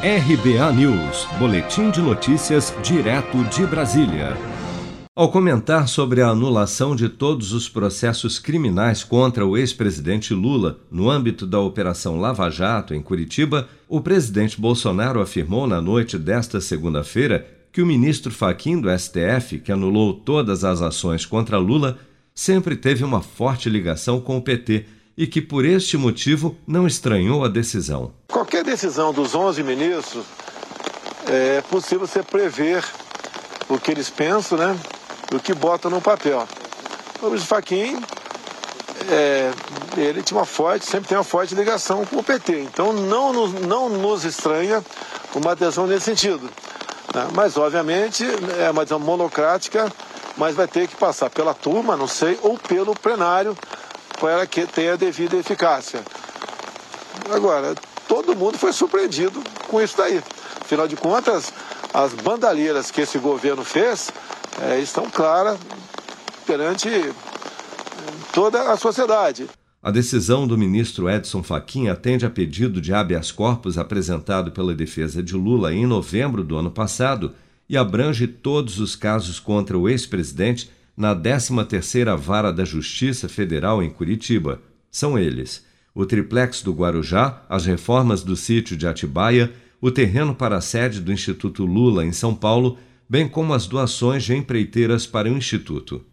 RBA News, Boletim de Notícias, direto de Brasília. Ao comentar sobre a anulação de todos os processos criminais contra o ex-presidente Lula no âmbito da Operação Lava Jato em Curitiba, o presidente Bolsonaro afirmou na noite desta segunda-feira que o ministro Faquim do STF, que anulou todas as ações contra Lula, sempre teve uma forte ligação com o PT e que, por este motivo, não estranhou a decisão. Qualquer decisão dos 11 ministros é possível você prever o que eles pensam, né? O que botam no papel. O Luiz Faquim, é, ele tinha uma forte, sempre tem uma forte ligação com o PT. Então não nos, não nos estranha uma adesão nesse sentido. Né? Mas, obviamente, é uma adesão monocrática, mas vai ter que passar pela turma, não sei, ou pelo plenário para que tenha devida eficácia. Agora, todo mundo foi surpreendido com isso daí. Afinal de contas, as bandalheiras que esse governo fez é, estão claras perante toda a sociedade. A decisão do ministro Edson Fachin atende a pedido de habeas corpus apresentado pela defesa de Lula em novembro do ano passado e abrange todos os casos contra o ex-presidente na 13ª Vara da Justiça Federal em Curitiba. São eles: o triplex do Guarujá, as reformas do sítio de Atibaia, o terreno para a sede do Instituto Lula em São Paulo, bem como as doações de empreiteiras para o instituto.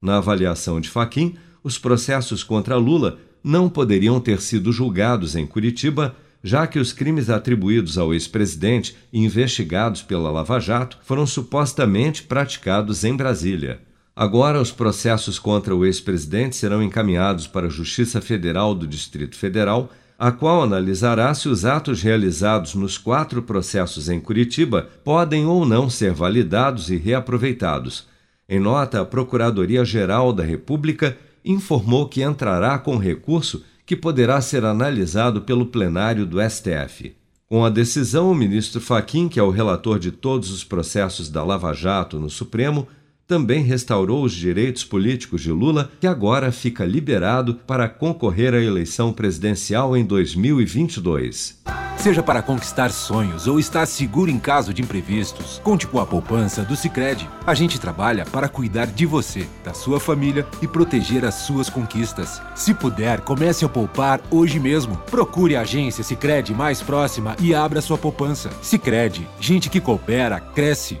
Na avaliação de Faquim, os processos contra Lula não poderiam ter sido julgados em Curitiba, já que os crimes atribuídos ao ex-presidente e investigados pela Lava Jato foram supostamente praticados em Brasília. Agora, os processos contra o ex-presidente serão encaminhados para a Justiça Federal do Distrito Federal, a qual analisará se os atos realizados nos quatro processos em Curitiba podem ou não ser validados e reaproveitados. Em nota, a Procuradoria-Geral da República informou que entrará com recurso que poderá ser analisado pelo plenário do STF. Com a decisão, o ministro Faquim, que é o relator de todos os processos da Lava Jato no Supremo, também restaurou os direitos políticos de Lula, que agora fica liberado para concorrer à eleição presidencial em 2022. Seja para conquistar sonhos ou estar seguro em caso de imprevistos, conte com a poupança do Sicredi. A gente trabalha para cuidar de você, da sua família e proteger as suas conquistas. Se puder, comece a poupar hoje mesmo. Procure a agência Sicredi mais próxima e abra sua poupança. Sicredi, gente que coopera cresce